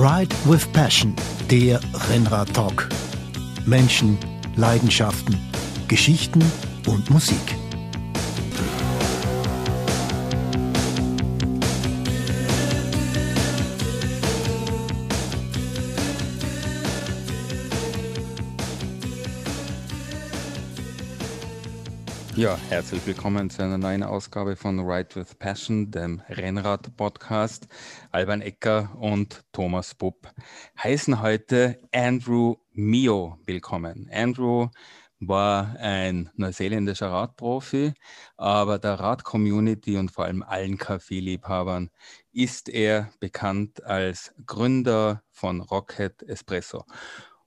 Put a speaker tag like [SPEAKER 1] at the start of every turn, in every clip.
[SPEAKER 1] Ride with Passion, der Rennrad-Talk. Menschen, Leidenschaften, Geschichten und Musik.
[SPEAKER 2] Ja, herzlich willkommen zu einer neuen Ausgabe von Ride with Passion, dem Rennrad-Podcast. Alban Ecker und Thomas Bupp heißen heute Andrew Mio willkommen. Andrew war ein neuseeländischer Radprofi, aber der Rad-Community und vor allem allen Kaffeeliebhabern ist er bekannt als Gründer von Rocket Espresso.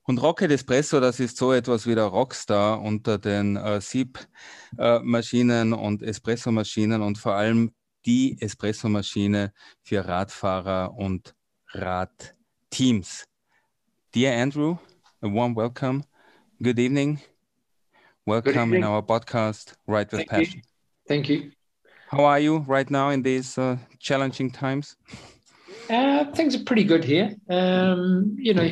[SPEAKER 2] Und Rocket Espresso, das ist so etwas wie der Rockstar unter den äh, Siebmaschinen äh, und Espresso-Maschinen und vor allem die Espresso-Maschine für Radfahrer und Radteams. Dear Andrew, a warm welcome. Good evening. Welcome evening. in our podcast, Right with
[SPEAKER 3] Thank
[SPEAKER 2] Passion.
[SPEAKER 3] You. Thank you.
[SPEAKER 2] How are you right now in these uh, challenging times?
[SPEAKER 3] Uh, things are pretty good here. Um, you know,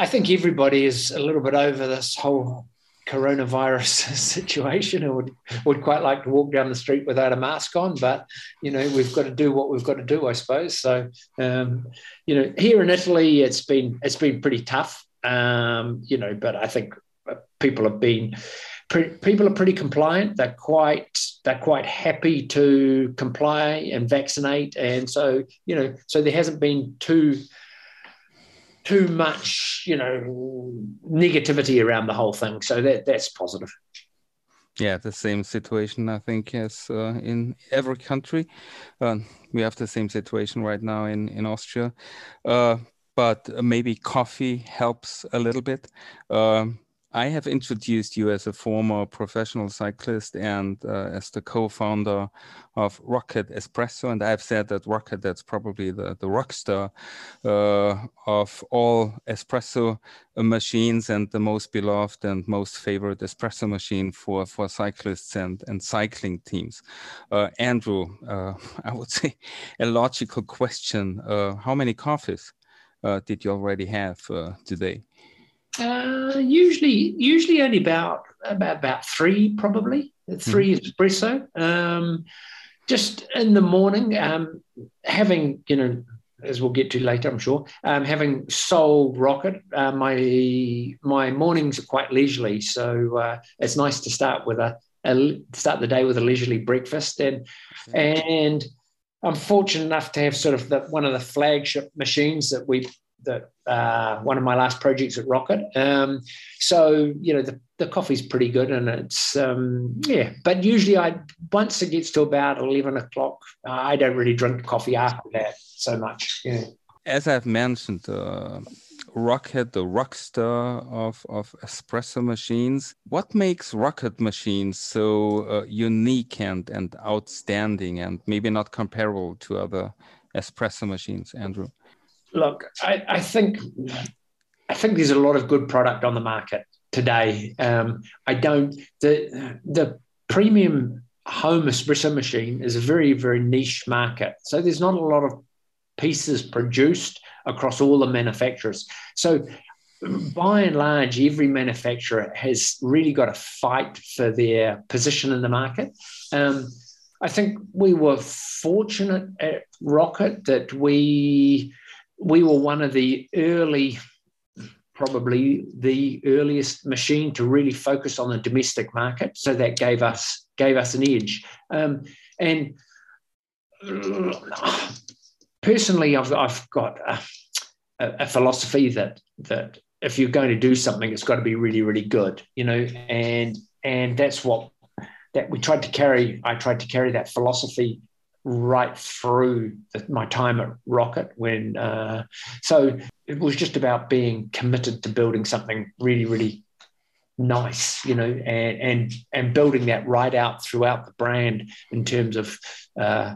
[SPEAKER 3] I think everybody is a little bit over this whole coronavirus situation and would, would quite like to walk down the street without a mask on but you know we've got to do what we've got to do i suppose. So um, you know here in italy it's been it's been pretty tough. Um, you know but i think people have been pre- people are pretty compliant. They're quite they're quite happy to comply and vaccinate. And so you know so there hasn't been too too much, you know, negativity around the whole thing. So that that's positive.
[SPEAKER 2] Yeah, the same situation I think as uh, in every country. Uh, we have the same situation right now in in Austria, uh, but maybe coffee helps a little bit. Um, I have introduced you as a former professional cyclist and uh, as the co-founder of Rocket Espresso, and I've said that Rocket that's probably the the rock star uh, of all espresso machines and the most beloved and most favorite espresso machine for for cyclists and and cycling teams. Uh, Andrew, uh, I would say a logical question: uh, How many coffees uh, did you already have today?
[SPEAKER 3] Uh, usually, usually only about about about three, probably 3 mm-hmm. espresso. Um, just in the morning, um, having you know, as we'll get to later, I'm sure, um, having sold Rocket, uh, my my mornings are quite leisurely, so uh, it's nice to start with a, a, start the day with a leisurely breakfast and and. I'm fortunate enough to have sort of the, one of the flagship machines that we that uh, one of my last projects at Rocket. Um, so you know the, the coffee's pretty good, and it's um, yeah. But usually, I once it gets to about eleven o'clock, I don't really drink coffee after that so much. Yeah.
[SPEAKER 2] As I've mentioned, uh, Rocket, the rock star of, of espresso machines. What makes Rocket machines so uh, unique and, and outstanding and maybe not comparable to other espresso machines, Andrew?
[SPEAKER 3] Look, I, I, think I think there's a lot of good product on the market today. Um, I don't the the premium home espresso machine is a very very niche market, so there's not a lot of pieces produced across all the manufacturers. So by and large, every manufacturer has really got to fight for their position in the market. Um, I think we were fortunate at Rocket that we we were one of the early, probably the earliest machine to really focus on the domestic market. So that gave us gave us an edge. Um, and personally, I've I've got a, a, philosophy that that if you're going to do something, it's got to be really really good, you know, and and that's what that we tried to carry. I tried to carry that philosophy right through the, my time at Rocket. When uh, so it was just about being committed to building something really, really nice, you know, and and and building that right out throughout the brand in terms of uh,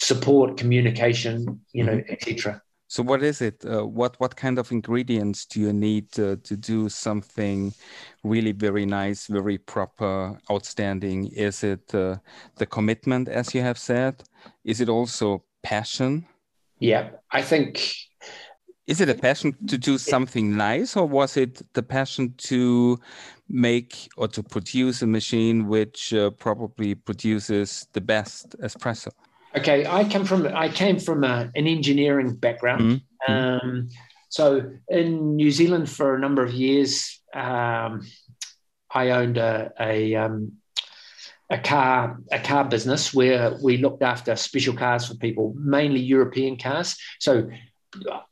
[SPEAKER 3] support, communication, you know, mm-hmm. etc.
[SPEAKER 2] So what is it? Uh, what what kind of ingredients do you need uh, to do something really very nice, very proper, outstanding? Is it uh, the commitment, as you have said? Is it also passion?
[SPEAKER 3] yeah, I think.
[SPEAKER 2] Is it a passion to do something nice, or was it the passion to make or to produce a machine which uh, probably produces the best espresso?
[SPEAKER 3] Okay, I come from I came from a, an engineering background. Mm-hmm. Um, so in New Zealand for a number of years, um, I owned a, a um, a car a car business where we looked after special cars for people, mainly European cars. So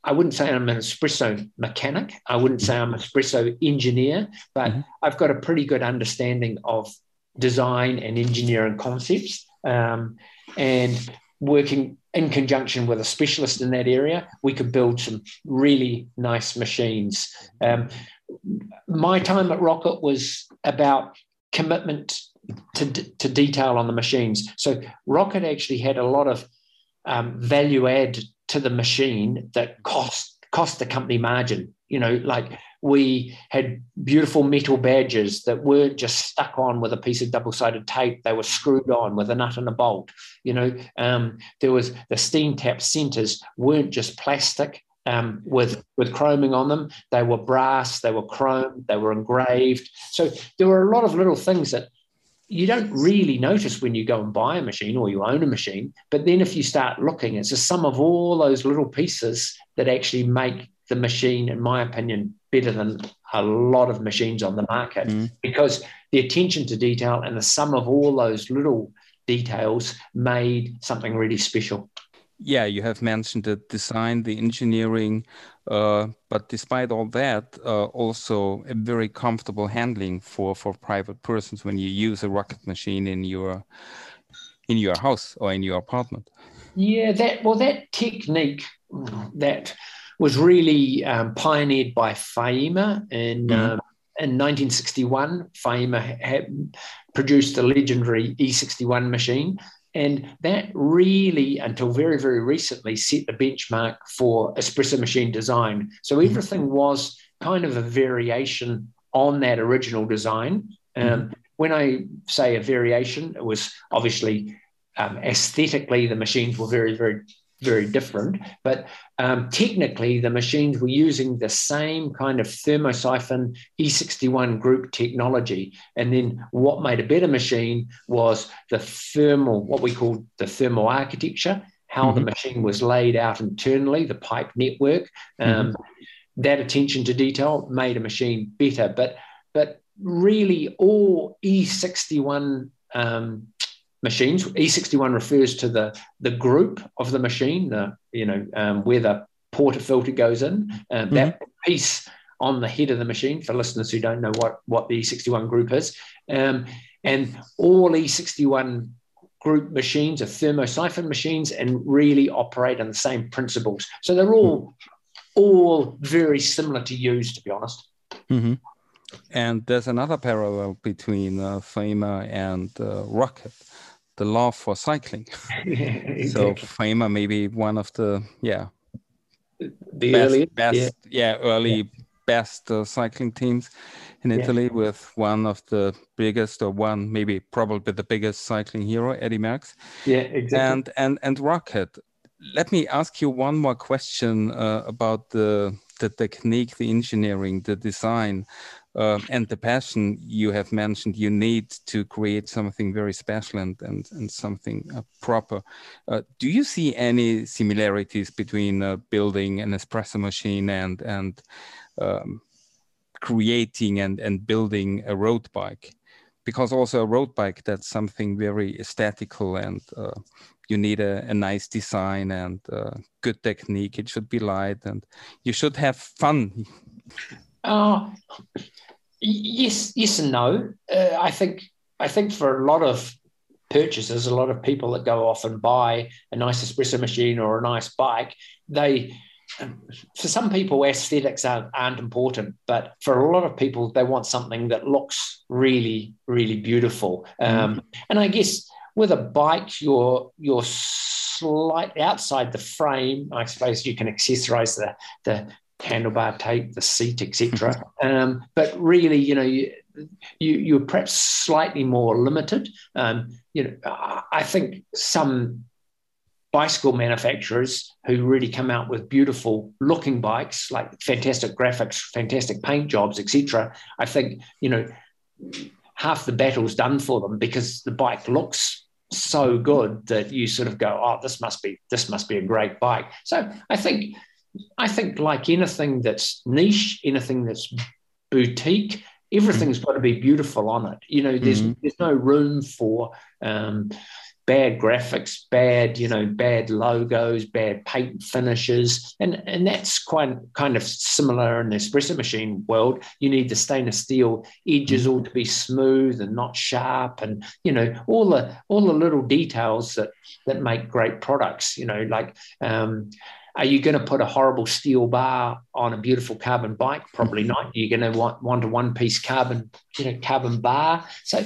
[SPEAKER 3] I wouldn't say I'm an espresso mechanic. I wouldn't say I'm an espresso engineer, but mm-hmm. I've got a pretty good understanding of design and engineering concepts. Um, and working in conjunction with a specialist in that area, we could build some really nice machines. Um, my time at Rocket was about commitment to, to detail on the machines. So Rocket actually had a lot of um, value add to the machine that cost cost the company margin. You know, like we had beautiful metal badges that weren't just stuck on with a piece of double-sided tape; they were screwed on with a nut and a bolt. You know, um, there was the steam tap centers weren't just plastic um, with with chroming on them; they were brass, they were chrome, they were engraved. So there were a lot of little things that you don't really notice when you go and buy a machine or you own a machine. But then if you start looking, it's a sum of all those little pieces that actually make the machine, in my opinion, better than a lot of machines on the market mm. because the attention to detail and the sum of all those little details made something really special.
[SPEAKER 2] Yeah, you have mentioned the design, the engineering, uh, but despite all that, uh, also a very comfortable handling for for private persons when you use a rocket machine in your in your house or in your apartment.
[SPEAKER 3] Yeah, that well, that technique that was really um, pioneered by Faema in. Mm-hmm. Um, in 1961, Faema had produced the legendary E61 machine, and that really, until very, very recently, set the benchmark for espresso machine design. So mm-hmm. everything was kind of a variation on that original design. Um, mm-hmm. When I say a variation, it was obviously um, aesthetically, the machines were very, very very different. But um, technically, the machines were using the same kind of thermosiphon E61 group technology. And then what made a better machine was the thermal, what we call the thermal architecture, how mm-hmm. the machine was laid out internally, the pipe network. Um, mm-hmm. That attention to detail made a machine better. But but really, all E61 um, machines. E61 refers to the, the group of the machine, the, you know, um, where the portafilter goes in. Um, mm-hmm. That piece on the head of the machine, for listeners who don't know what, what the E61 group is. Um, and all E61 group machines are thermosiphon machines and really operate on the same principles. So they're all all very similar to use, to be honest.
[SPEAKER 2] Mm-hmm. And there's another parallel between uh, Faema and uh, Rocket the law for cycling. exactly. So Faema maybe one of the yeah
[SPEAKER 3] the best, early
[SPEAKER 2] best yeah, yeah early yeah. best uh, cycling teams in Italy with one of the biggest or one maybe probably the biggest cycling hero Eddie Merckx.
[SPEAKER 3] Yeah, exactly.
[SPEAKER 2] And and and Rocket. Let me ask you one more question uh, about the the technique, the engineering, the design uh, and the passion you have mentioned you need to create something very special and and, and something uh, proper. Uh, do you see any similarities between uh, building an espresso machine and and um, creating and and building a road bike? Because also a road bike that's something very aesthetical and uh, you need a, a, nice design and uh, good technique. It should be light and you should have fun.
[SPEAKER 3] Uh, yes, yes and no. Uh, I think I think for a lot of purchasers, a lot of people that go off and buy a nice espresso machine or a nice bike, they for some people aesthetics aren't, aren't important but for a lot of people they want something that looks really really beautiful um, mm. and i guess with a bike you're you're slightly outside the frame i suppose you can accessorize the the handlebar tape, the seat, etc. Um, but really, you know, you, you you're perhaps slightly more limited. Um, you know, I think some bicycle manufacturers who really come out with beautiful looking bikes, like fantastic graphics, fantastic paint jobs, etc. I think you know half the battle's done for them because the bike looks so good that you sort of go, oh, this must be this must be a great bike. So I think I think like anything that's niche, anything that's boutique, everything's got to be beautiful on it. You know, there's mm-hmm. there's no room for um, bad graphics, bad, you know, bad logos, bad paint finishes. And, and that's quite kind of similar in the espresso machine world. You need the stainless steel edges mm-hmm. all to be smooth and not sharp and, you know, all the all the little details that that make great products, you know, like um, are you going to put a horrible steel bar on a beautiful carbon bike? Probably mm-hmm. not. You're going to want, want a one piece carbon, you know, carbon bar. So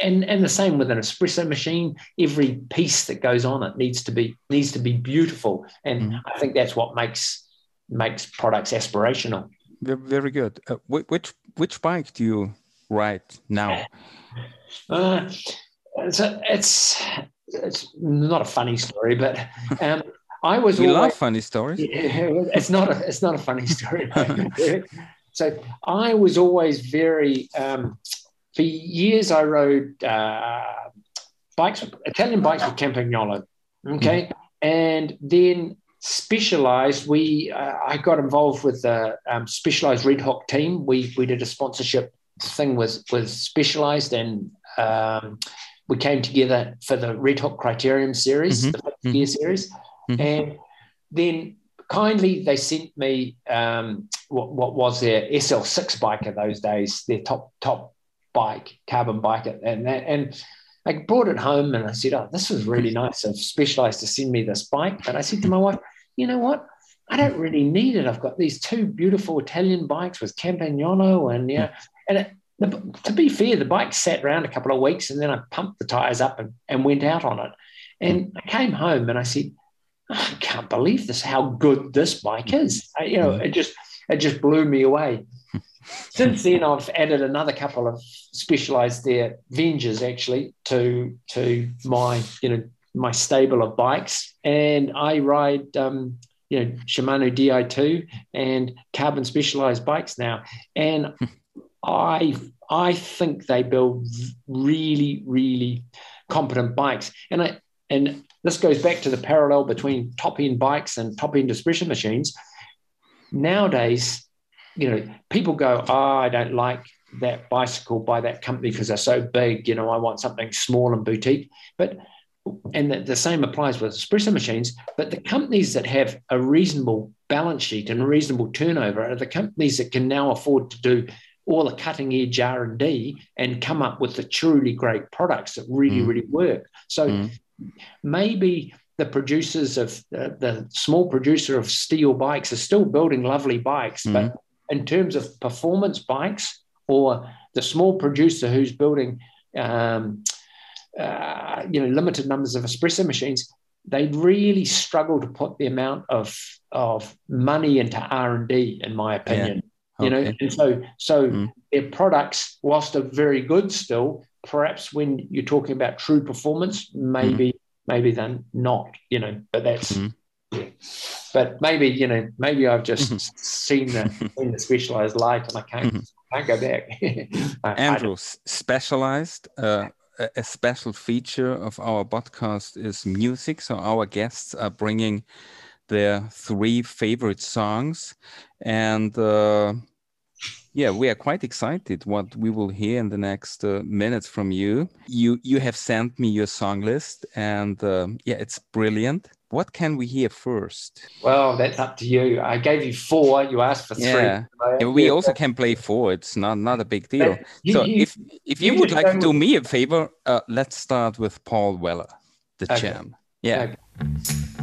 [SPEAKER 3] and and the same with an espresso machine every piece that goes on it needs to be needs to be beautiful and mm. i think that's what makes makes products aspirational
[SPEAKER 2] very good uh, which which bike do you ride now
[SPEAKER 3] uh, it's, a, it's it's not a funny story but um, i was
[SPEAKER 2] we always, love funny stories
[SPEAKER 3] it's not a it's not a funny story so i was always very um, for years I rode uh, bikes, Italian bikes with Campagnolo. Okay, mm. and then Specialized. We uh, I got involved with the um, Specialized Red Hook team. We we did a sponsorship thing with with Specialized, and um, we came together for the Red Hook Criterium series, mm-hmm. the 50 year mm-hmm. series, mm-hmm. and then kindly they sent me um, what, what was their SL6 bike of those days, their top top bike, carbon bike, and and I brought it home and I said, "Oh, this was really nice of Specialized to send me this bike." But I said to my wife, "You know what? I don't really need it. I've got these two beautiful Italian bikes with Campagnolo, and yeah, and it, to be fair, the bike sat around a couple of weeks, and then I pumped the tires up and, and went out on it. And I came home and I said, I can't believe this, how good this bike is. I, you know, it just it just blew me away. Since then, I've added another couple of specialized there Venges actually to to my you know my stable of bikes, and I ride um, you know Shimano Di2 and carbon specialized bikes now, and I I think they build really really competent bikes, and I and this goes back to the parallel between top end bikes and top end espresso machines. Nowadays, you know, people go, oh, I don't like that bicycle by that company because they're so big. You know, I want something small and boutique. But and the, the, same applies with espresso machines. But the companies that have a reasonable balance sheet and reasonable turnover are the companies that can now afford to do all the cutting edge R and D and come up with the truly great products that really, mm. really work. So mm. Maybe the producers of uh, the small producer of steel bikes are still building lovely bikes, mm. but in terms of performance bikes or the small producer who's building um, uh, you know limited numbers of espresso machines they really struggle to put the amount of of money into r&d in my opinion okay. you know and so so mm. their products whilst are very good still perhaps when you're talking about true performance maybe mm. maybe they're not you know but that's mm but maybe you know maybe I've just mm-hmm. seen the seen the specialized light and I can't mm-hmm. can't go back.
[SPEAKER 2] Andrew, specialized. Uh, a special feature of our podcast is music. So our guests are bringing their three favorite songs, and uh, yeah, we are quite excited what we will hear in the next uh, minutes from you. You you have sent me your song list, and uh, yeah, it's brilliant. What can we hear first?
[SPEAKER 3] Well, that's up to you. I gave you four. You asked for three.
[SPEAKER 2] Yeah, yeah we also can play four. It's not not a big deal. You, so you, if if you, you would like to do me a favor, uh, let's start with Paul Weller, the okay. champ. Yeah. Okay.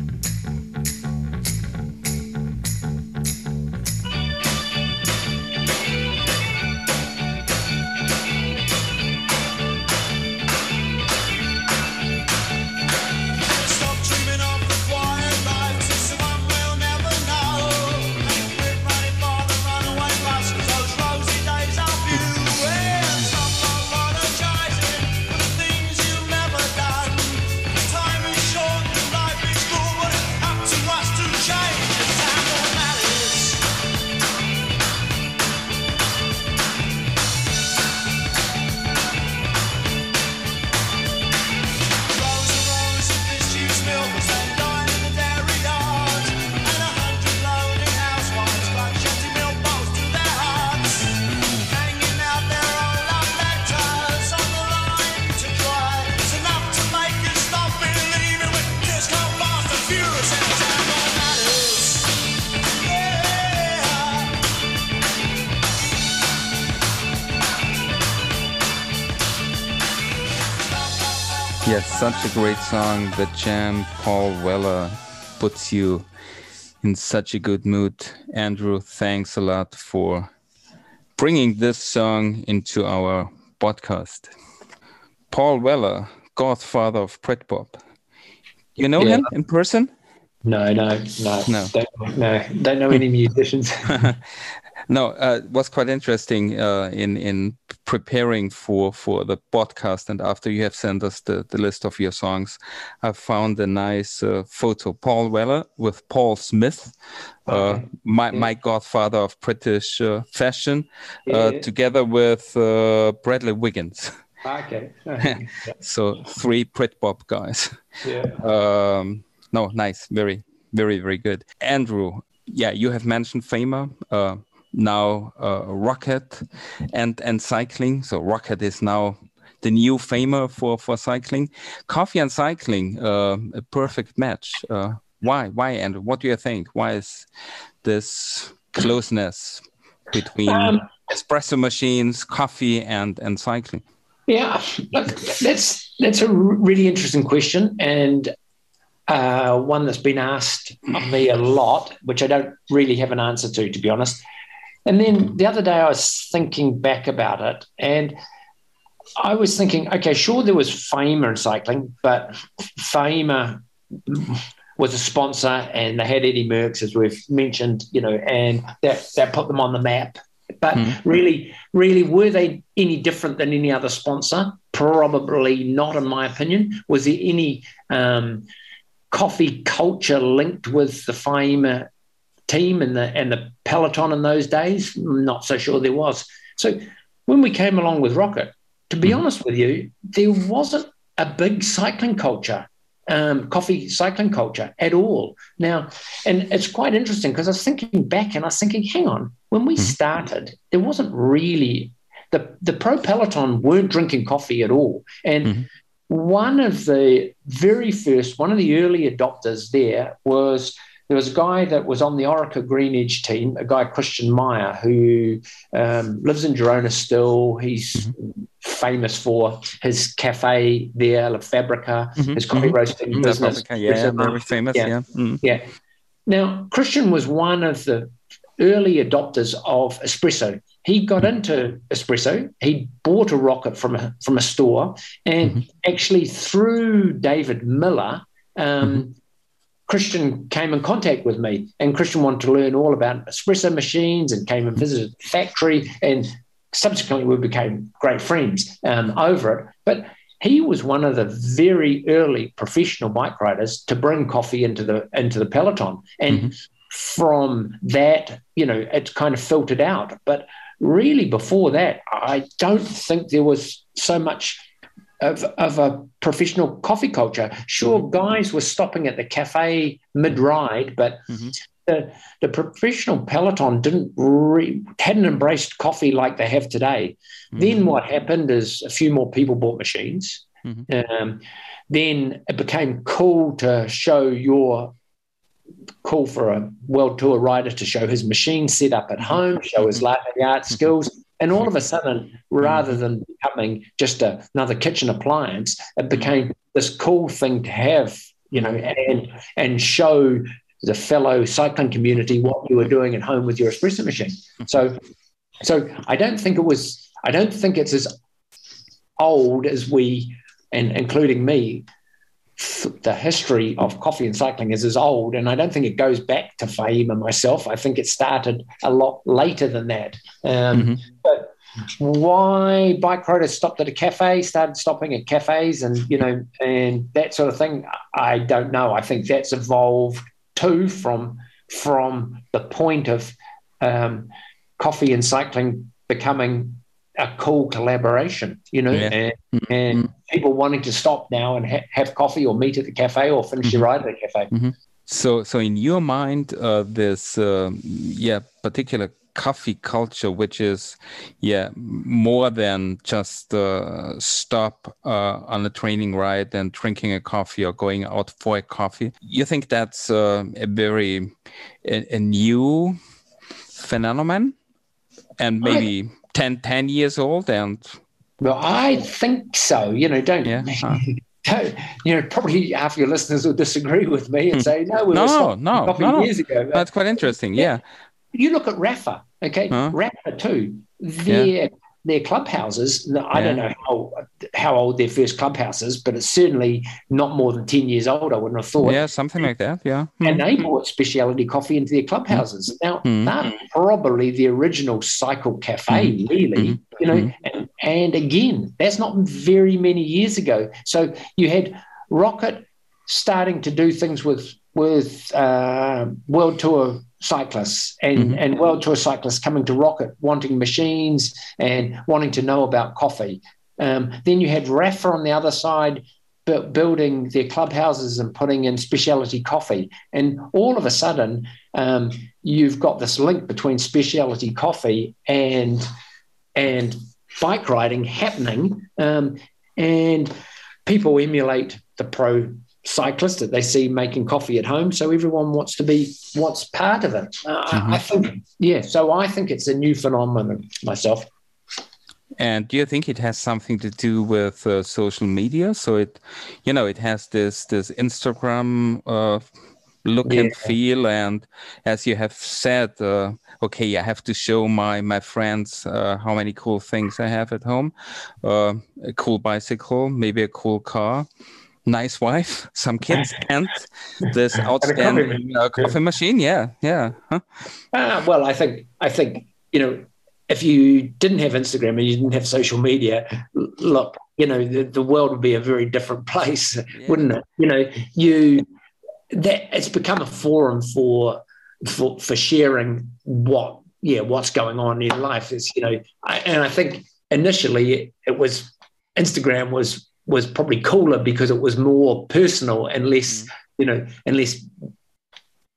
[SPEAKER 2] Such a great song. The jam, Paul Weller, puts you in such a good mood. Andrew, thanks a lot for bringing this song into our podcast. Paul Weller, godfather of Britpop. You know yeah. him in person?
[SPEAKER 3] No, no, no, no, don't, no. Don't know any musicians.
[SPEAKER 2] no, uh, it was quite interesting uh, in in preparing for for the podcast, and after you have sent us the, the list of your songs, I found a nice uh, photo. Paul Weller with Paul Smith, uh, okay. my yeah. my godfather of British uh, fashion, uh, yeah. together with Bradley Wiggins.
[SPEAKER 3] Okay.
[SPEAKER 2] so three Britpop guys.
[SPEAKER 3] Yeah.
[SPEAKER 2] Um, no, nice, very, very, very good. Andrew, yeah, you have mentioned Faema, uh, now uh, Rocket, and and cycling. So Rocket is now the new Faema for for cycling. Coffee and cycling, uh, a perfect match. Uh, why? Why? And what do you think? Why is this closeness between um, espresso machines, coffee, and and cycling?
[SPEAKER 3] Yeah, that's that's a really interesting question, and uh, one that's been asked of me a lot, which I don't really have an answer to, to be honest. And then the other day I was thinking back about it, and I was thinking, okay, sure, there was Faema in cycling, but Faema was a sponsor, and they had Eddie Merckx, as we've mentioned, you know, and that that put them on the map. But mm. really, really, were they any different than any other sponsor? Probably not, in my opinion. Was there any um, coffee culture linked with the Faema team and the and the peloton in those days? I'm not so sure there was. So when we came along with Rocket, to be mm. honest with you, there wasn't a big cycling culture, um, coffee cycling culture at all. Now, and it's quite interesting because I was thinking back and I was thinking, hang on, when we mm. started, there wasn't really the the pro peloton weren't drinking coffee at all, and mm-hmm one of the very first, one of the early adopters there was there was a guy that was on the Orica Greenedge team, a guy Christian Meier, who um, lives in Girona still. He's mm-hmm. famous for his cafe there, La Fabrica, mm-hmm. his coffee mm-hmm. roasting mm-hmm. business.
[SPEAKER 2] yeah, very famous. Yeah, yeah.
[SPEAKER 3] Mm-hmm. yeah. Now Christian was one of the early adopters of espresso. He got into espresso. He bought a rocket from a from a store, and mm-hmm. actually through David Millar, um, mm-hmm. Christian came in contact with me, and Christian wanted to learn all about espresso machines, and came and visited the factory, and subsequently we became great friends um, over it. But he was one of the very early professional bike riders to bring coffee into the into the peloton, and mm-hmm from that, you know, it's kind of filtered out. But really, before that, I don't think there was so much of, of a professional coffee culture. Sure, mm-hmm. guys were stopping at the cafe mid ride, but mm-hmm. the, the professional peloton didn't re, hadn't embraced coffee like they have today. Mm-hmm. Then what happened is a few more people bought machines. Mm-hmm. Um, then it became cool to show your call for a world tour rider to show his machine set up at home, show his latte art skills. And all of a sudden, rather mm. than becoming just a, another kitchen appliance, it became this cool thing to have, you know, and and show the fellow cycling community what you were doing at home with your espresso machine. So, so I don't think it was. I don't think it's as old as we, and including me, the history of coffee and cycling is as old, and I don't think it goes back to Faema myself. I think it started a lot later than that. Um, mm-hmm. But why bike riders stopped at a cafe, started stopping at cafes, and you know, and that sort of thing, I don't know. I think that's evolved too from from the point of um, coffee and cycling becoming a cool collaboration, you know, yeah. and, mm-hmm. and, people wanting to stop now and ha- have coffee or meet at the cafe or finish mm-hmm. your ride at the cafe.
[SPEAKER 2] Mm-hmm. So, so in your mind, uh, this uh, yeah particular coffee culture, which is yeah more than just uh, stop uh, on a training ride and drinking a coffee or going out for a coffee. You think that's uh, a very a, a new phenomenon, and maybe. I 10, 10 years old and
[SPEAKER 3] well i think so you know don't
[SPEAKER 2] yeah.
[SPEAKER 3] you know, probably half your listeners will disagree with me and hmm. say, no, we
[SPEAKER 2] no, no, coffee no, years ago. That's quite interesting. Yeah.
[SPEAKER 3] You look at Rapha, okay? Huh? Rapha too. Their yeah their clubhouses. I yeah. don't know how how old their first clubhouse is, but it's certainly not more than ten years old. I wouldn't have thought.
[SPEAKER 2] Yeah, something like that. Yeah,
[SPEAKER 3] and mm. they brought specialty coffee into their clubhouses. Mm. Now mm. they're probably the original Cycle Cafe, mm. really. Mm. You know, and, and again, that's not very many years ago. So you had Rocket starting to do things with with uh, World Tour cyclists and, mm-hmm. and world tour cyclists coming to Rocket wanting machines and wanting to know about coffee. Um, then you had Rapha on the other side building their clubhouses and putting in specialty coffee. And all of a sudden, um, you've got this link between specialty coffee and and bike riding happening. Um, and people emulate the pro cyclist that they see making coffee at home. So everyone wants to be what's part of it. Uh, mm-hmm. I, think, yeah. So I think it's a new phenomenon myself.
[SPEAKER 2] And do you think it has something to do with uh, social media? So it, you know, it has this this Instagram uh, look yeah. and feel, and as you have said, uh, okay, I have to show my my friends uh, how many cool things I have at home, uh, a cool bicycle, maybe a cool car, nice wife, some kids, and this outstanding uh, coffee machine. Yeah, yeah. Huh?
[SPEAKER 3] Uh, well, I think I think you know if you didn't have Instagram and you didn't have social media, look, you know the, the world would be a very different place, yeah. wouldn't it? You know, you that it's become a forum for for for sharing what yeah what's going on in life is you know I, and I think initially it, it was Instagram was was probably cooler because it was more personal and less, mm. you know, and less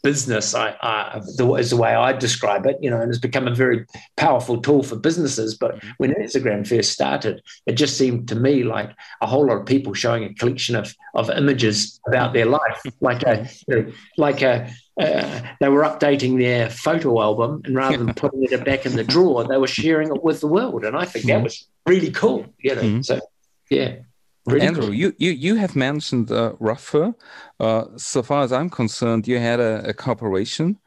[SPEAKER 3] business. I, I the, is the way I describe it, you know, and it's become a very powerful tool for businesses. But mm. when Instagram first started, it just seemed to me like a whole lot of people showing a collection of of images about their life, like a you know, like a uh, they were updating their photo album, and rather than putting it back in the drawer, they were sharing it with the world. And I think that mm. was really cool, you know. Mm. So, yeah.
[SPEAKER 2] Really Andrew, cool. you, you you have mentioned uh, Rapha. Uh, so far as I'm concerned, you had a, a cooperation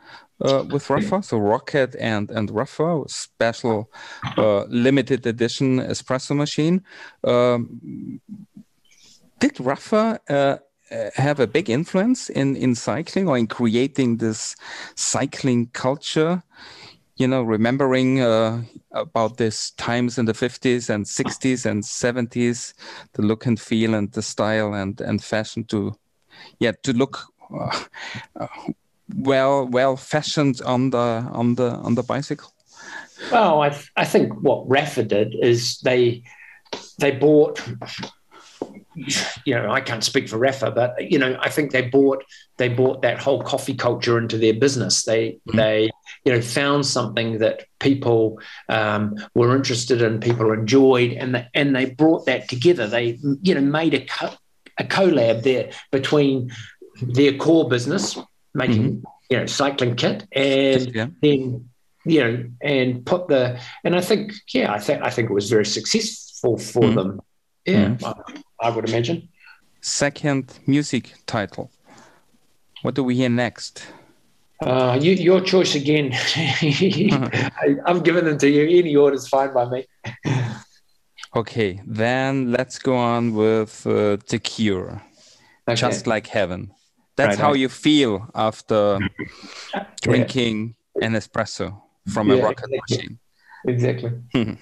[SPEAKER 2] uh, with Rapha, so Rocket and and Rapha, special uh, limited edition espresso machine. Um, did Rapha uh, have a big influence in in cycling or in creating this cycling culture you know, remembering uh, about this times in the 50s and 60s and 70s, the look and feel and the style and, and fashion to, yeah, to look uh, uh, well well fashioned on the on the on the bicycle.
[SPEAKER 3] Well, I th- I think what Rapha did is they they bought you know, I can't speak for Rapha, but you know, I think they bought they bought that whole coffee culture into their business. They mm-hmm. they you know found something that people um, were interested in, people enjoyed, and the, and they brought that together. They you know made a co- a collab there between their core business, making mm-hmm. you know cycling kit, and yeah. then you know and put the and I think yeah I think I think it was very successful for mm-hmm. them. Yeah. Mm-hmm. I would imagine.
[SPEAKER 2] Second music title. What do we hear next?
[SPEAKER 3] Uh, you, your choice again. I, giving them to you. Any order's fine by me.
[SPEAKER 2] okay, then let's go on with uh, The Cure. Okay. Just like heaven. That's right, how right. you feel after drinking yeah. an espresso from yeah, a rocket
[SPEAKER 3] exactly.
[SPEAKER 2] machine.
[SPEAKER 3] Exactly.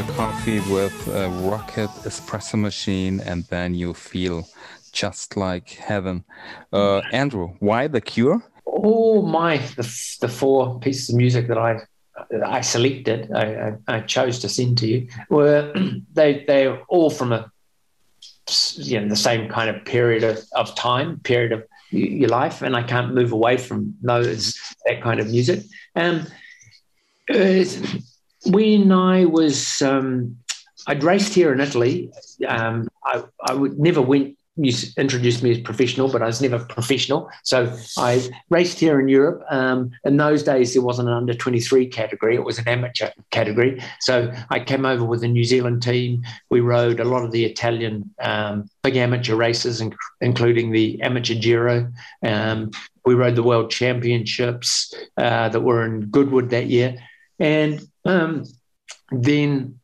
[SPEAKER 2] Your coffee with a rocket espresso machine, and then you feel just like heaven. Uh, Andrew, why the Cure?
[SPEAKER 3] Oh my, the, the four pieces of music that I I selected, I, I, I chose to send to you, were they they're all from a you know the same kind of period of, of time, period of your life, and I can't move away from those that kind of music. Um, when I was, um, I'd raced here in Italy. Um, I, I would never went you introduced me as professional, but I was never professional. So I raced here in Europe. Um, in those days, there wasn't an under 23 category, it was an amateur category. So I came over with the New Zealand team. We rode a lot of the Italian um, big amateur races, including the Amateur Giro. Um, we rode the World Championships uh, that were in Goodwood that year. And um, then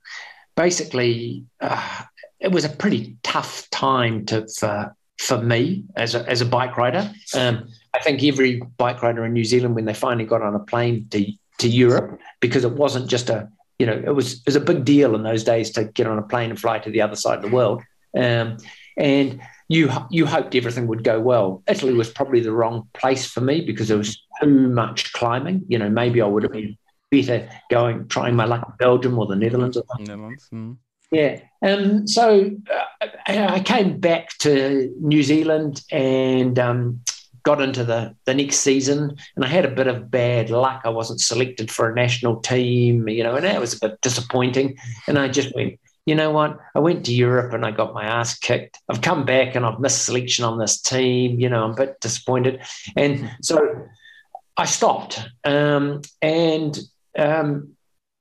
[SPEAKER 3] basically, uh, it was a pretty tough time to for, for me as a, as a bike rider. Um, I think every bike rider in New Zealand, when they finally got on a plane to, to Europe, because it wasn't just a, you know, it was, it was a big deal in those days to get on a plane and fly to the other side of the world. Um, and you you hoped everything would go well. Italy was probably the wrong place for me because there was too much climbing. You know, maybe I would have been better going trying my luck in Belgium or the Netherlands. Or Netherlands. Mm. Yeah. Um, so uh, I came back to New Zealand and um, got into the, the next season, and I had a bit of bad luck. I wasn't selected for a national team, you know, and that was a bit disappointing. And I just went, you know what? I went to Europe and I got my ass kicked. I've come back and I've missed selection on this team. You know, I'm a bit disappointed. And so I stopped. Um, and um,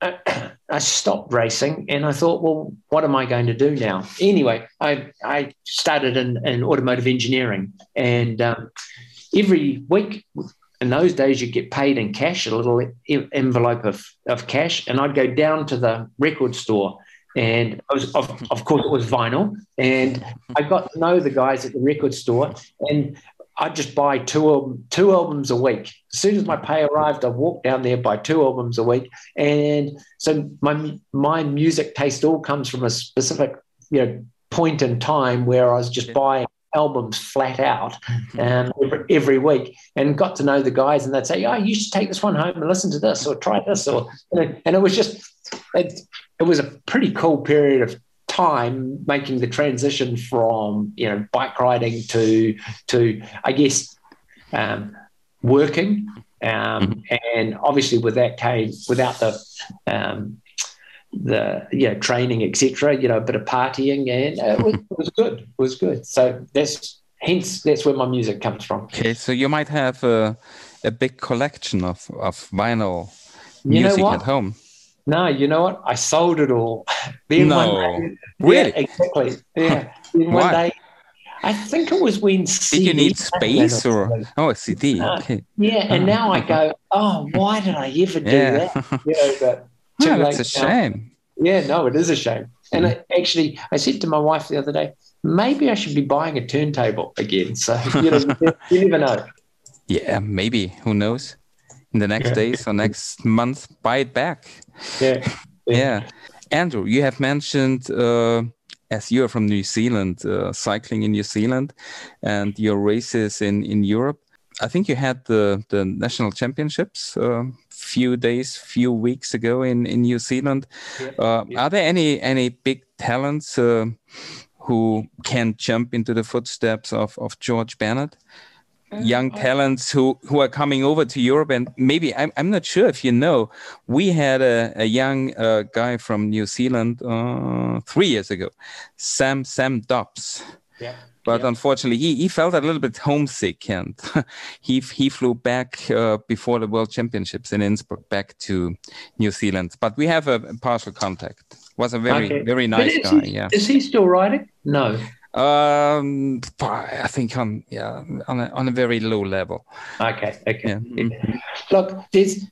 [SPEAKER 3] I stopped racing and I thought, well, what am I going to do now? Anyway, I, I started in, in automotive engineering and um, every week in those days you get paid in cash, a little envelope of, of cash. And I'd go down to the record store and was, of, of course it was vinyl and I got to know the guys at the record store and I'd just buy two two albums a week. As soon as my pay arrived, I walked down there, buy two albums a week, and so my my music taste all comes from a specific you know point in time where I was just buying albums flat out um, every, every, week and got to know the guys and they'd say, oh, you should take this one home and listen to this or try this or you know, and it was just it, it was a pretty cool period of time making the transition from you know bike riding to to I guess um, working, um, mm-hmm. and obviously with that came without the um, the you know training etc. You know a bit of partying and it was, it was good. It was good. So that's hence that's where my music comes from.
[SPEAKER 2] Okay, so you might have a, a big collection of of vinyl music at home.
[SPEAKER 3] No, you know what? I sold it all.
[SPEAKER 2] then no, one day, really?
[SPEAKER 3] Yeah, exactly. Yeah. then one day, I think it was when
[SPEAKER 2] CD Did you need space or oh a CD? Uh,
[SPEAKER 3] okay. Yeah, and now I go, oh, why did I ever do yeah. that? You know, but
[SPEAKER 2] no, that's a shame.
[SPEAKER 3] Yeah, no, it is a shame. And mm. I, actually, I said to my wife the other day, maybe I should be buying a turntable again. So you know, you never know.
[SPEAKER 2] Yeah, maybe. Who knows? In the next yeah. days or next month, buy it back.
[SPEAKER 3] Yeah.
[SPEAKER 2] Yeah. yeah. Andrew, you have mentioned uh, as you're from New Zealand, uh, cycling in New Zealand and your races in, in Europe. I think you had the, the national championships a uh, few days, few weeks ago in, in New Zealand. Yeah. Uh, are there any any big talents uh, who can jump into the footsteps of, of George Bennett? Young talents who who are coming over to Europe. And maybe I'm, I'm not sure if you know we had a, a young uh, guy from New Zealand uh, three years ago Sam Sam Dobbs. Yeah. But yeah. unfortunately he, he felt a little bit homesick and he he flew back uh, before the world championships in Innsbruck back to New Zealand. But we have a, a partial contact. Was a very okay. very nice guy
[SPEAKER 3] he,
[SPEAKER 2] yeah.
[SPEAKER 3] is he still riding? No
[SPEAKER 2] um, I think on yeah on a, on a very low level.
[SPEAKER 3] Okay, okay. Yeah. Mm-hmm. Look, there's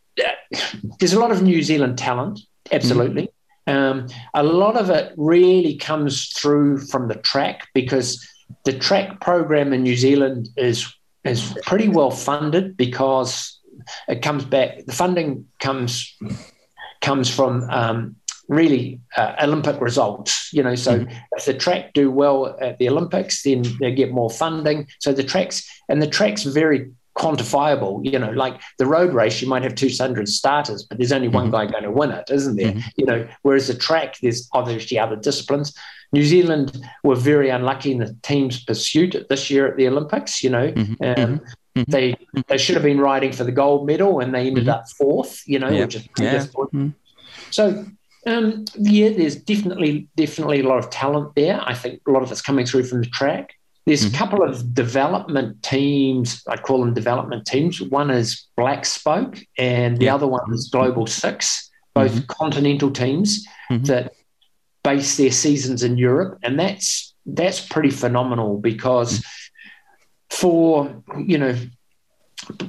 [SPEAKER 3] there's a lot of New Zealand talent, absolutely. Mm-hmm. Um, a lot of it really comes through from the track because the track program in New Zealand is is pretty well funded because it comes back. The funding comes comes from um, really uh, Olympic results. You know, so mm-hmm. if the track do well at the Olympics, then they get more funding. So the tracks and the tracks very quantifiable. You know, like the road race, you might have 200 starters, but there's only one mm-hmm. guy going to win it, isn't there? Mm-hmm. You know, whereas the track, there's obviously other disciplines. New Zealand were very unlucky in the team's pursuit this year at the Olympics. You know, mm-hmm. um, mm-hmm. Mm-hmm. they they should have been riding for the gold medal and they ended up fourth. You know,
[SPEAKER 2] yeah.
[SPEAKER 3] which is
[SPEAKER 2] yeah.
[SPEAKER 3] so. Um, yeah, there's definitely definitely a lot of talent there. I think a lot of it's coming through from the track. There's mm-hmm. a couple of development teams. I call them development teams. One is Black Spoke, and the yeah. other one is Global Six, both mm-hmm. continental teams mm-hmm. that base their seasons in Europe, and that's that's pretty phenomenal because for you know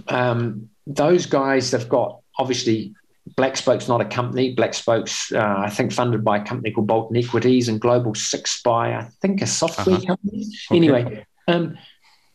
[SPEAKER 3] um, those guys have got obviously Black Spoke's not a company. Black Spoke's, uh, I think, funded by a company called Bolton Equities and Global Six by, I think, a software uh-huh. company. Okay. Anyway, um,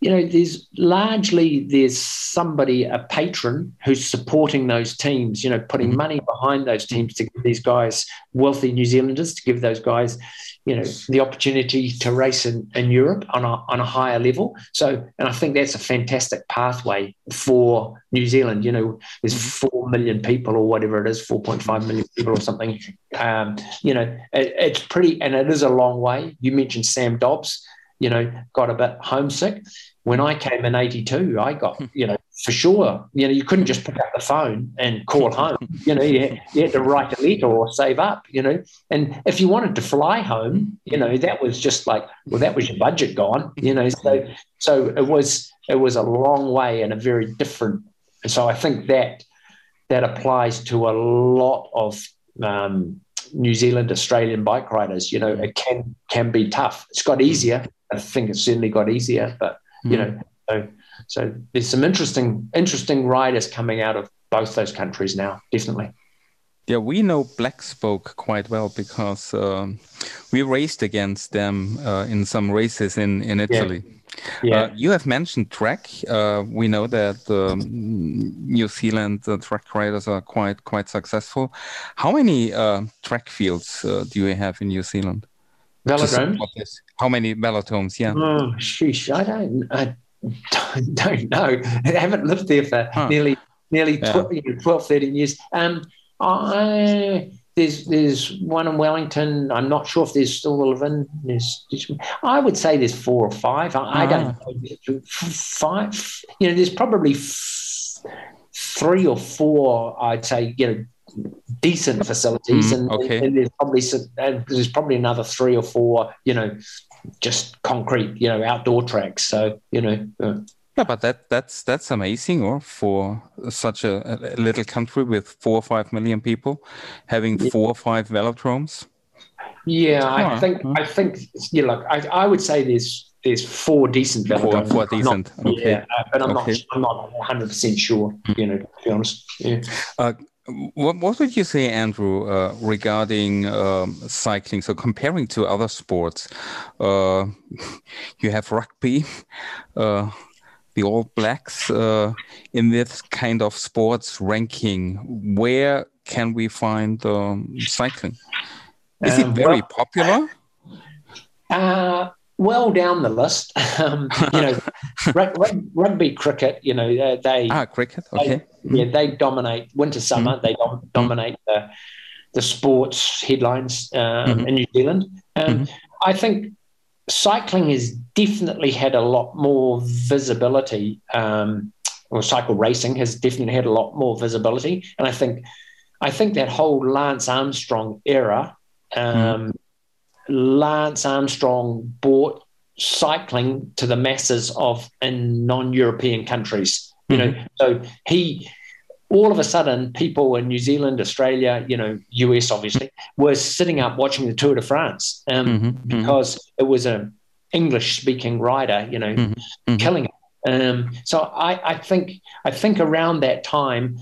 [SPEAKER 3] you know, there's largely there's somebody, a patron, who's supporting those teams. You know, putting mm-hmm. money behind those teams to give these guys, wealthy New Zealanders, to give those guys, you know, the opportunity to race in, in Europe on a on a higher level. So, and I think that's a fantastic pathway for New Zealand. You know, there's mm-hmm. four million people or whatever it is, four point five million people or something. Um, you know, it, it's pretty, and it is a long way. You mentioned Sam Dobbs you know, got a bit homesick. When I came in 82, I got, you know, for sure, you know, you couldn't just pick up the phone and call home. You know, you had, you had to write a letter or save up, you know. And if you wanted to fly home, you know, that was just like, well, that was your budget gone, you know. So, so it was, it was a long way and a very different. And so I think that that applies to a lot of um, New Zealand, Australian bike riders. You know, it can can be tough. It's got easier I think it's certainly got easier. But you mm. know, so so there's some interesting interesting riders coming out of both those countries now, definitely.
[SPEAKER 2] Yeah, we know Black Spoke quite well because um, we raced against them uh, in some races in in Italy. Yeah. Yeah. Uh, you have mentioned track. Uh, we know that um, New Zealand uh, track riders are quite quite successful. How many uh, track fields uh, do you have in New Zealand?
[SPEAKER 3] Velodromes.
[SPEAKER 2] How many velodromes? Yeah.
[SPEAKER 3] Oh, sheesh. I don't, I don't, know. I haven't lived there for huh. nearly nearly yeah. 12, 12, 13 years. Um, I, there's there's one in Wellington. I'm not sure if there's still eleven. There's, I would say there's four or five. I, I don't ah. know. Five. You know, there's probably f- three or four. I'd say you know decent facilities, mm, and,
[SPEAKER 2] okay.
[SPEAKER 3] and, there's probably and there's probably another three or four, you know, just concrete, you know, outdoor tracks. So you know. Uh,
[SPEAKER 2] yeah, but that that's that's amazing, or for such a, a, little country with four or five million people, having yeah. four or five velodromes.
[SPEAKER 3] Yeah, I think I think you know, I, I would say there's there's four decent
[SPEAKER 2] velodromes. Four, four decent.
[SPEAKER 3] Not, okay. Yeah, but I'm okay. not I'm not 100 percent sure. You know, to be honest. Yeah. Uh,
[SPEAKER 2] what, what would you say, Andrew, uh, regarding um, cycling? So, comparing to other sports, uh, you have rugby, uh, the All Blacks uh, in this kind of sports ranking. Where can we find um, cycling? Is it um, very well, popular?
[SPEAKER 3] Uh, well down the list. Um, you know, rugby, cricket. You know, they
[SPEAKER 2] ah cricket. Okay.
[SPEAKER 3] They, yeah, they dominate winter summer. Mm. They dom- dominate the the sports headlines um, mm-hmm. in New Zealand. Um, mm-hmm. I think cycling has definitely had a lot more visibility. Um, or cycle racing has definitely had a lot more visibility, and I think I think that whole Lance Armstrong era. Lance Armstrong brought cycling to the masses of in non-European countries. You know, mm-hmm. so he all of a sudden people in New Zealand, Australia, you know, US obviously, were sitting up watching the Tour de France um, mm-hmm. mm-hmm. because it was an English speaking rider, you know, mm-hmm. mm-hmm. killing it. Um, so I, I think I think around that time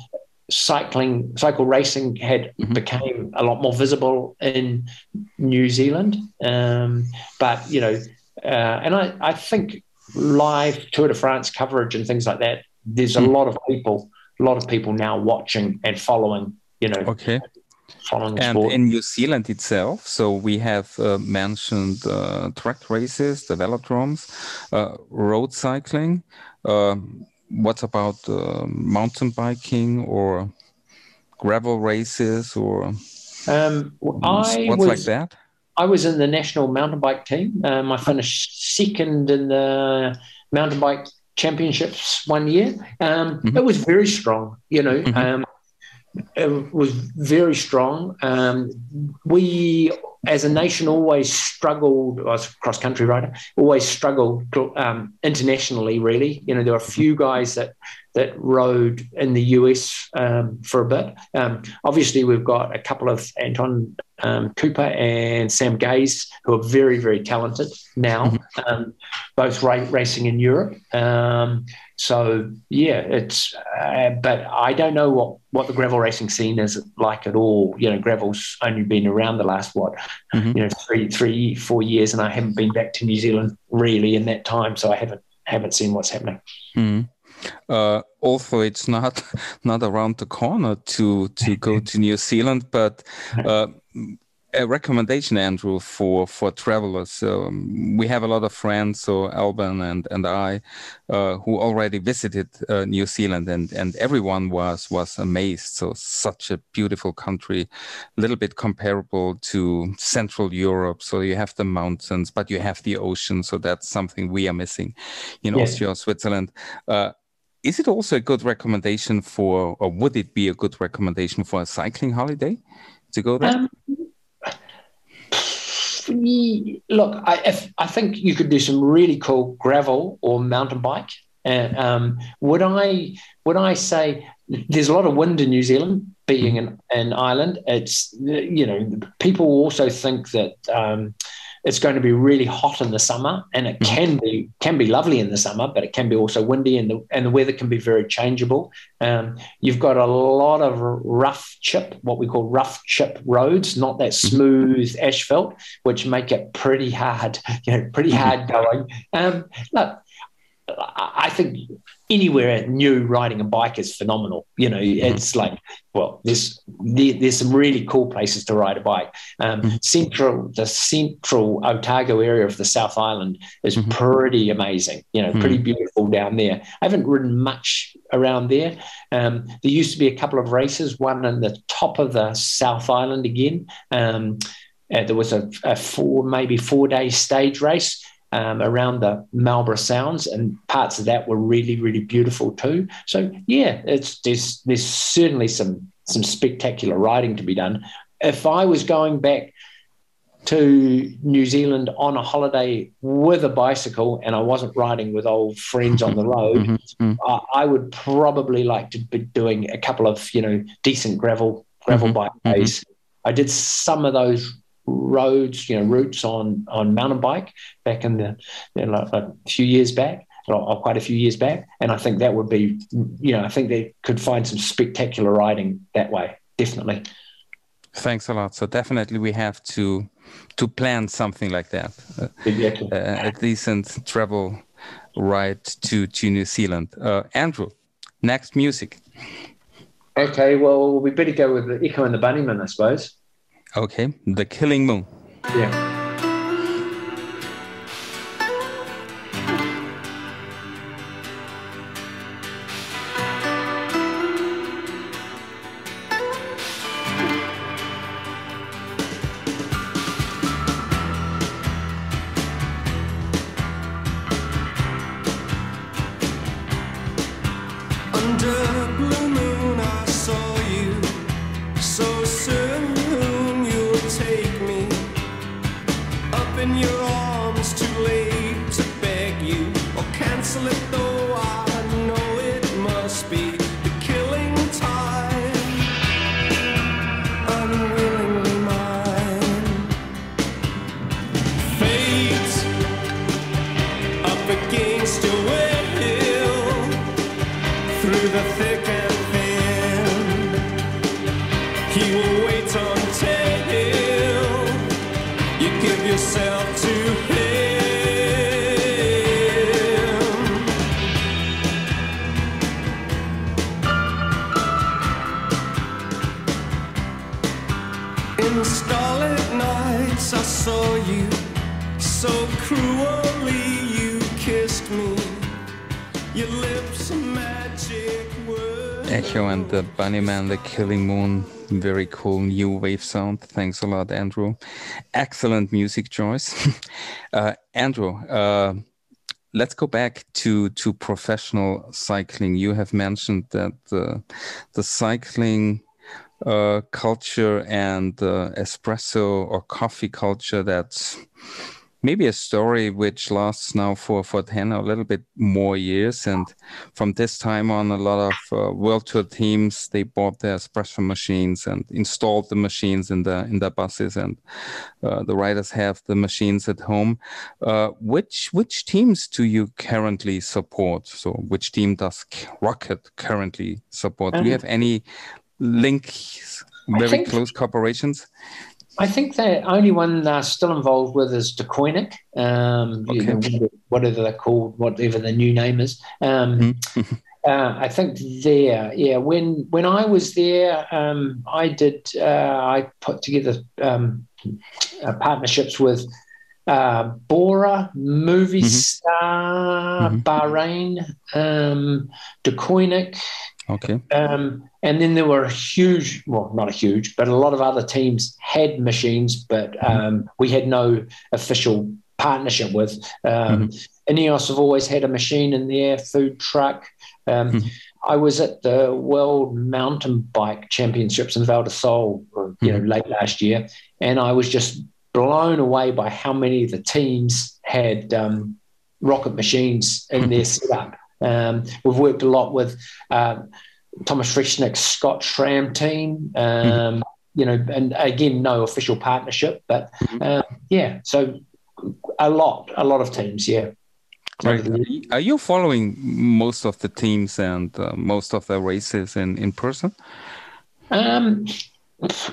[SPEAKER 3] cycling cycle racing had mm-hmm. became a lot more visible in New Zealand um, but you know uh, and I, I think live Tour de France coverage and things like that there's a mm. lot of people a lot of people now watching and following you know
[SPEAKER 2] okay
[SPEAKER 3] following
[SPEAKER 2] and
[SPEAKER 3] sport.
[SPEAKER 2] in New Zealand itself, so we have uh, mentioned uh, track races, the velodromes, uh, road cycling. Um, what about uh, mountain biking or gravel races or
[SPEAKER 3] um, I
[SPEAKER 2] what's
[SPEAKER 3] was,
[SPEAKER 2] like that?
[SPEAKER 3] I was in the national mountain bike team. Um, I finished second in the mountain bike championships one year. Um,
[SPEAKER 2] Mhm.
[SPEAKER 3] It was very strong, you know.
[SPEAKER 2] Mhm.
[SPEAKER 3] Um, it was very strong. Um, we, as a nation, always struggled. I was cross country rider. Always struggled um, internationally. Really, you know, there were a few guys that that rode in the US um, for a bit. Um, obviously, we've got a couple of Anton um, Cooper and Sam Gaze who are very, very talented now, um, both ra- racing in Europe. Um, so yeah, it's. Uh, but I don't know what what the gravel racing scene is like at all. You know, gravel's only been around the last what,
[SPEAKER 2] Mhm.
[SPEAKER 3] you know, three, three, four years, and I haven't been back to New Zealand really in that time, so I haven't haven't seen what's happening.
[SPEAKER 2] Mhm. Uh, also, it's not not around the corner to to go to New Zealand, but uh, a recommendation, Andrew, for for travelers. Um, we have a lot of friends, so Alban and and I, uh, who already visited uh, New Zealand, and and everyone was was amazed. So such a beautiful country, a little bit comparable to Central Europe. So you have the mountains, but you have the ocean. So that's something we are missing in
[SPEAKER 3] Yeah.
[SPEAKER 2] Austria or Switzerland. Is it also a good recommendation for, or would it be a good recommendation for a cycling holiday to go there?
[SPEAKER 3] Um, look, I, if, I think you could do some really cool gravel or mountain bike. And um, would I would I say there's a lot of wind in New Zealand, being an, an island. It's you know people also think that um, it's going to be really hot in the summer, and it can be can be lovely in the summer, but it can be also windy, and the and the weather can be very changeable. Um, you've got a lot of rough chip, what we call rough chip roads, not that smooth asphalt, which make it pretty hard, you know, pretty hard going. Um, look, I I think anywhere new riding a bike is phenomenal. You know, it's like, well, there's there, there's some really cool places to ride a bike. Um,
[SPEAKER 2] Mhm.
[SPEAKER 3] Central, the central Otago area of the South Island is
[SPEAKER 2] Mhm.
[SPEAKER 3] pretty amazing. You know, pretty beautiful down there. I haven't ridden much around there. Um, there used to be a couple of races, one in the top of the South Island again. Um, uh, there was a, a four, maybe four day stage race um, around the Marlborough Sounds, and parts of that were really, really beautiful too. So yeah, it's there's there's certainly some some spectacular riding to be done. If I was going back to New Zealand on a holiday with a bicycle and I wasn't riding with old friends on the road,
[SPEAKER 2] Mhm, mhm.
[SPEAKER 3] I, I would probably like to be doing a couple of you know decent gravel gravel
[SPEAKER 2] Mhm,
[SPEAKER 3] bike days. I did some of those roads, you know, routes on on mountain bike back in the you know, like a few years back, or, or quite a few years back, and I think that would be, you know, I think they could find some spectacular riding that way, definitely.
[SPEAKER 2] Thanks a lot. So definitely we have to to plan something like that,
[SPEAKER 3] Exactly.
[SPEAKER 2] uh, a decent travel ride to to New Zealand. Uh, Andrew, next music.
[SPEAKER 3] Okay, well, we better go with the Echo and the Bunnymen, I suppose.
[SPEAKER 2] Okay, The Killing Moon.
[SPEAKER 3] Yeah.
[SPEAKER 4] And
[SPEAKER 2] the the Killing Moon. Very cool new wave sound. Thanks a lot, Andrew. Excellent music choice. uh, Andrew, uh, let's go back to to professional cycling. You have mentioned that uh, the cycling uh, culture and the espresso or coffee culture that's maybe a story which lasts now for for 10 or a little bit more years. And from this time on a lot of uh, world tour teams they bought their espresso machines and installed the machines in the in their buses. And uh, the riders have the machines at home. Uh, which which teams do you currently support? So which team does rocket currently support? Um, do you um, have any links very close cooperations
[SPEAKER 3] I think the only one they're still involved with is Deceuninck. Um, okay. you know, whatever they're called, whatever the new name is. Um, mm-hmm. uh, I think there, yeah. When when I was there, um, I did. Uh, I put together um, uh, partnerships with uh, Bora, Movie mm-hmm. Star, mm-hmm. Bahrain, um, Deceuninck,
[SPEAKER 2] Okay.
[SPEAKER 3] Um, and then there were a huge, well, not a huge, but a lot of other teams had machines, but mm-hmm. um, we had no official partnership with. Um, mm-hmm. Ineos have always had a machine in their food truck. Um, mm-hmm. I was at the World Mountain Bike Championships in Val di Sole, you know, mm-hmm. late last year, and I was just blown away by how many of the teams had um, rocket machines in their setup. Um, we've worked a lot with uh, Thomas Frischknecht's Scott SRAM team. Um, mm-hmm. You know, and again, no official partnership, but mm-hmm. uh, yeah, so a lot, a lot of teams, yeah.
[SPEAKER 2] Right. Are you following most of the teams and uh, most of the races in, in person?
[SPEAKER 3] Um,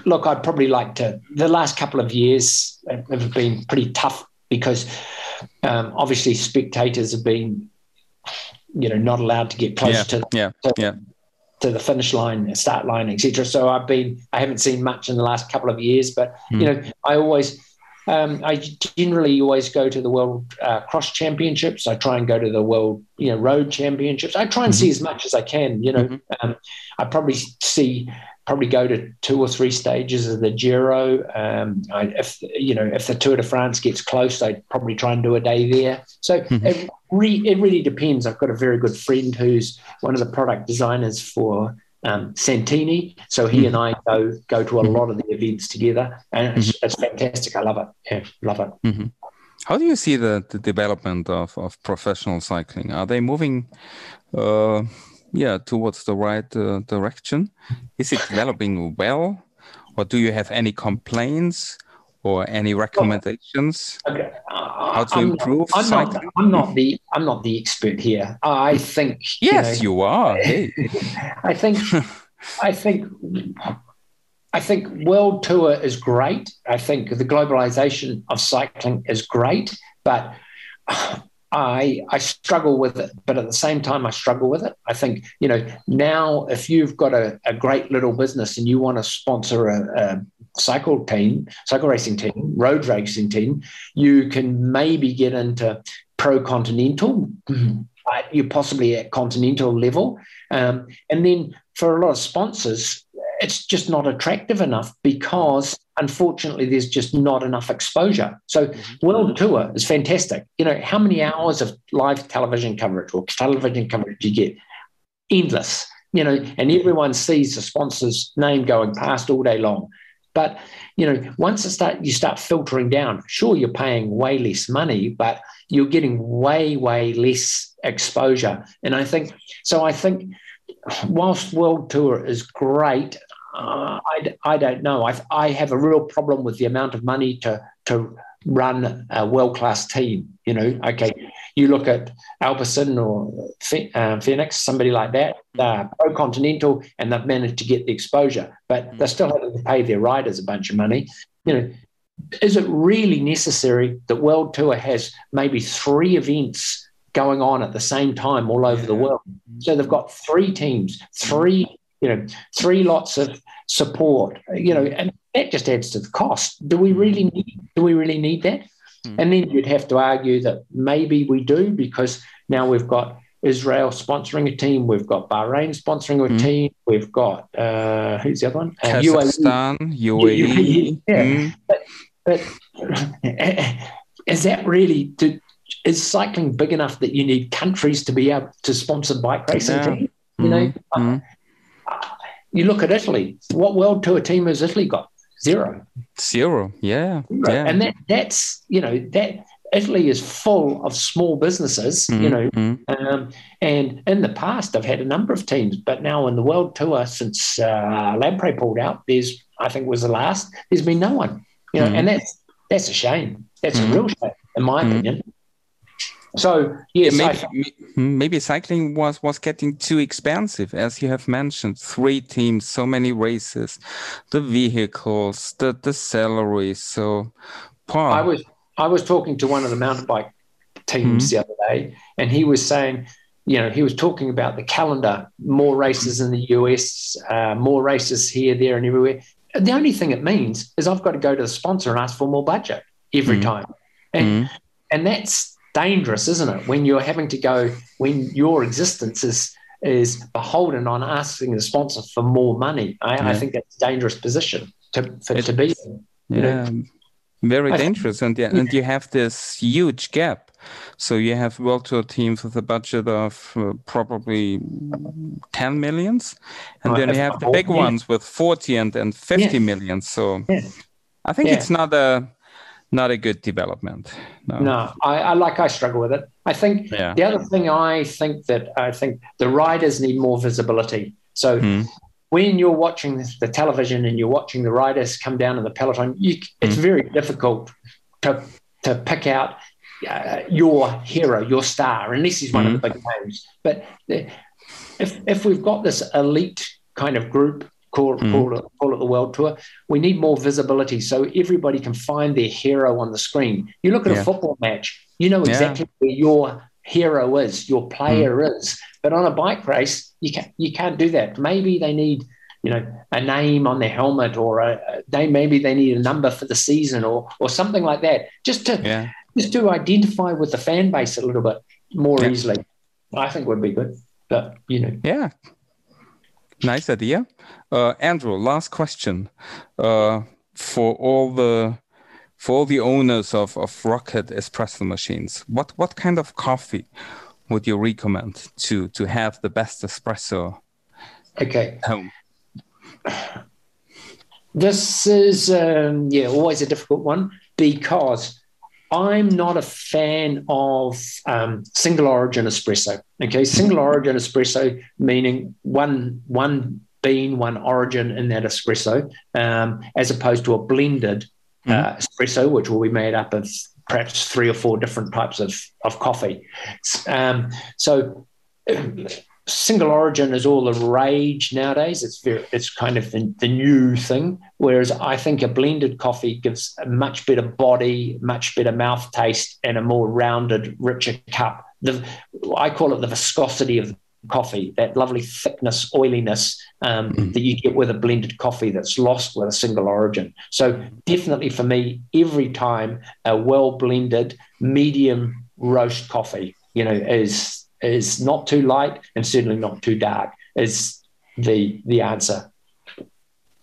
[SPEAKER 3] look, I'd probably like to. The last couple of years have been pretty tough because um, obviously spectators have been you know not allowed to get close
[SPEAKER 2] yeah,
[SPEAKER 3] to,
[SPEAKER 2] yeah,
[SPEAKER 3] to,
[SPEAKER 2] yeah.
[SPEAKER 3] to the finish line, start line, etc. So I've been I haven't seen much in the last couple of years, but mm. you know I always um, I generally always go to the World uh, Cross Championships. I try and go to the World, you know, Road Championships. I try and mm-hmm. see as much as I can. You know, mm-hmm. um, I probably see probably go to two or three stages of the Giro. Um, I, if you know if the Tour de France gets close, I'd probably try and do a day there. So mm-hmm. it, re, it really depends. I've got a very good friend who's one of the product designers for um, Santini. So he mm-hmm. and I go go to a mm-hmm. lot of the events together, and it's, mm-hmm. it's fantastic. I love it. Yeah, love it.
[SPEAKER 2] Mm-hmm. How do you see the, the development of, of professional cycling? Are they moving? Uh, yeah towards the right uh, direction is it developing well or do you have any complaints or any recommendations okay. How to
[SPEAKER 3] I'm
[SPEAKER 2] improve
[SPEAKER 3] not, I'm, not, I'm not the i'm not the expert here i think
[SPEAKER 2] yes you, know, you are hey.
[SPEAKER 3] i think i think I think world tour is great. I think the globalization of cycling is great, but I I struggle with it, but at the same time I struggle with it. I think you know now if you've got a, a great little business and you want to sponsor a, a cycle team, cycle racing team, road racing team, you can maybe get into pro continental. Mm-hmm. You're possibly at continental level, um, and then for a lot of sponsors, it's just not attractive enough because unfortunately there's just not enough exposure. So mm-hmm. World Tour is fantastic. You know, how many hours of live television coverage or television coverage you get? Endless. You know, and everyone sees the sponsor's name going past all day long. But you know, once it start, you start filtering down. Sure, you're paying way less money, but you're getting way, way less exposure. And I think so. I think whilst World Tour is great, uh, I, I don't know. I, I have a real problem with the amount of money to to run a world class team. You know, okay, you look at Alpecin or uh, Fenix, somebody like that, they're pro continental and they've managed to get the exposure, but they're still having to pay their riders a bunch of money. You know, is it really necessary that World Tour has maybe three events going on at the same time all over the world. So they've got three teams, three, you know, three lots of support, you know, and that just adds to the cost. Do we really need? Do we really need that?
[SPEAKER 2] Mm.
[SPEAKER 3] And then you'd have to argue that maybe we do because now we've got Israel sponsoring a team, we've got Bahrain sponsoring a
[SPEAKER 2] Mm.
[SPEAKER 3] team, we've got uh, who's the other one? Uh,
[SPEAKER 2] Kazakhstan, UAE.
[SPEAKER 3] Yeah.
[SPEAKER 2] Mm.
[SPEAKER 3] But is that really? To, is cycling big enough that you need countries to be able to sponsor bike racing
[SPEAKER 2] Yeah.
[SPEAKER 3] teams? You know,
[SPEAKER 2] Mm.
[SPEAKER 3] you look at Italy. What world tour team has Italy got? Zero.
[SPEAKER 2] Zero. Yeah. yeah.
[SPEAKER 3] And that that's you know that Italy is full of small businesses. You
[SPEAKER 2] Mm,
[SPEAKER 3] know,
[SPEAKER 2] mm.
[SPEAKER 3] um, and in the past, I've had a number of teams, but now in the world tour, since uh, Lampre pulled out, there's I think was the last. There's been no one, you know,
[SPEAKER 2] Mhm.
[SPEAKER 3] and that's that's a shame. That's a real shame, in my opinion. So yes, I,
[SPEAKER 2] maybe, maybe cycling was was getting too expensive. As you have mentioned three teams so many races the vehicles the the salaries so Paul,
[SPEAKER 3] I was I was talking to one of the mountain bike teams the other day, and he was saying, you know, he was talking about the calendar, more races in the US, uh, more races here, there, and everywhere. The only thing it means is I've got to go to the sponsor and ask for more budget every
[SPEAKER 2] Mhm.
[SPEAKER 3] time, and
[SPEAKER 2] Mm,
[SPEAKER 3] and that's dangerous, isn't it? When you're having to go, when your existence is is beholden on asking the sponsor for more money. I, I think that's a dangerous position to for,
[SPEAKER 2] It
[SPEAKER 3] to be in. you know.
[SPEAKER 2] yeah very
[SPEAKER 3] I-
[SPEAKER 2] dangerous and yeah, and you have this huge gap so you have world tour teams with a budget of uh, probably 10 millions and
[SPEAKER 3] Right,
[SPEAKER 2] then you have the big
[SPEAKER 3] yeah.
[SPEAKER 2] ones with 40 and, and 50
[SPEAKER 3] Yeah.
[SPEAKER 2] million so
[SPEAKER 3] Yeah.
[SPEAKER 2] i think
[SPEAKER 3] Yeah.
[SPEAKER 2] it's not a not a good development no,
[SPEAKER 3] No, I, I like I struggle with it. I think
[SPEAKER 2] Yeah.
[SPEAKER 3] the other thing I think that I think the riders need more visibility. So
[SPEAKER 2] Hmm.
[SPEAKER 3] when you're watching the television and you're watching the riders come down in the peloton, you, it's very difficult to to pick out uh, your hero, your star, unless he's one of the big names. But if if we've got this elite kind of group. Call,
[SPEAKER 2] Mm.
[SPEAKER 3] call, it, call it the world tour. We need more visibility so everybody can find their hero on the screen. You look at
[SPEAKER 2] Yeah.
[SPEAKER 3] a football match, you know
[SPEAKER 2] Yeah.
[SPEAKER 3] exactly where your hero is, your player is. But on a bike race, you can't you can't do that. Maybe they need, you know, a name on their helmet, or a, they maybe they need a number for the season, or or something like that, just to
[SPEAKER 2] yeah
[SPEAKER 3] just to identify with the fan base a little bit more
[SPEAKER 2] Yeah.
[SPEAKER 3] easily. I think would be good. But you know,
[SPEAKER 2] Yeah. Nice idea. Uh, Andrew, last question. Uh, for all the for all the owners of, of Rocket espresso machines, what, what kind of coffee would you recommend to, to have the best espresso
[SPEAKER 3] okay.
[SPEAKER 2] home?
[SPEAKER 3] This is um, yeah, always a difficult one because I'm not a fan of um, single origin espresso. Okay, single origin espresso meaning one one bean, one origin in that espresso, um, as opposed to a blended uh, espresso, which will be made up of perhaps three or four different types of of coffee. Um, so single origin is all the rage nowadays. It's very, it's kind of the, the new thing. Whereas I think a blended coffee gives a much better body, much better mouth taste, and a more rounded, richer cup. The I call it the viscosity of coffee, that lovely thickness, oiliness um, that you get with a blended coffee that's lost with a single origin. So definitely for me, every time a well blended medium roast coffee, you know, is is not too light and certainly not too dark is the the answer.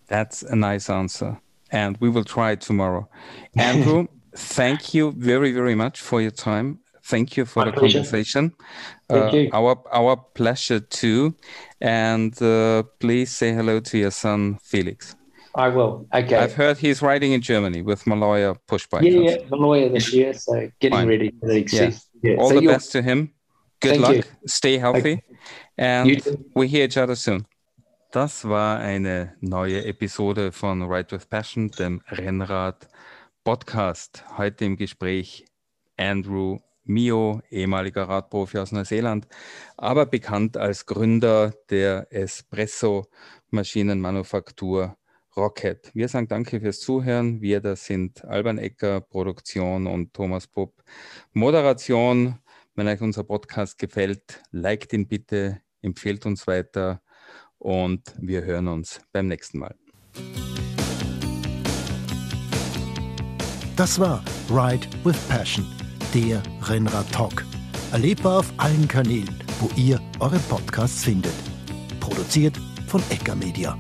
[SPEAKER 2] That's a nice answer. And we will try it tomorrow. Andrew, thank you very, very much for your time. Thank you for
[SPEAKER 3] My
[SPEAKER 2] the
[SPEAKER 3] pleasure.
[SPEAKER 2] conversation.
[SPEAKER 3] Thank
[SPEAKER 2] Uh,
[SPEAKER 3] you.
[SPEAKER 2] Our our pleasure too. And uh, please say hello to your son Felix.
[SPEAKER 3] I will. Okay.
[SPEAKER 2] I've heard he's riding in Germany with Maloja push bike.
[SPEAKER 3] yeah, yeah, the lawyer this year, so getting
[SPEAKER 2] Fine.
[SPEAKER 3] ready for the
[SPEAKER 2] Yeah.
[SPEAKER 3] exceed. Yeah.
[SPEAKER 2] All
[SPEAKER 3] so
[SPEAKER 2] the
[SPEAKER 3] you're-
[SPEAKER 2] best to him. Good
[SPEAKER 3] Thank
[SPEAKER 2] luck.
[SPEAKER 3] you.
[SPEAKER 2] Stay healthy. And we hear each other soon. Das war eine neue Episode von Ride with Passion, dem Rennrad Podcast. Heute im Gespräch Andrew Mio, ehemaliger Radprofi aus Neuseeland, aber bekannt als Gründer der Espresso-Maschinenmanufaktur Rocket. Wir sagen danke fürs Zuhören. Wir, das sind Alban Ecker, Produktion und Thomas Pupp, Moderation. Wenn euch unser Podcast gefällt, liked ihn bitte, empfehlt uns weiter und wir hören uns beim nächsten Mal.
[SPEAKER 1] Das war Ride with Passion, der Rennrad-Talk. Erlebbar auf allen Kanälen, wo ihr eure Podcasts findet. Produziert von Ecker Media.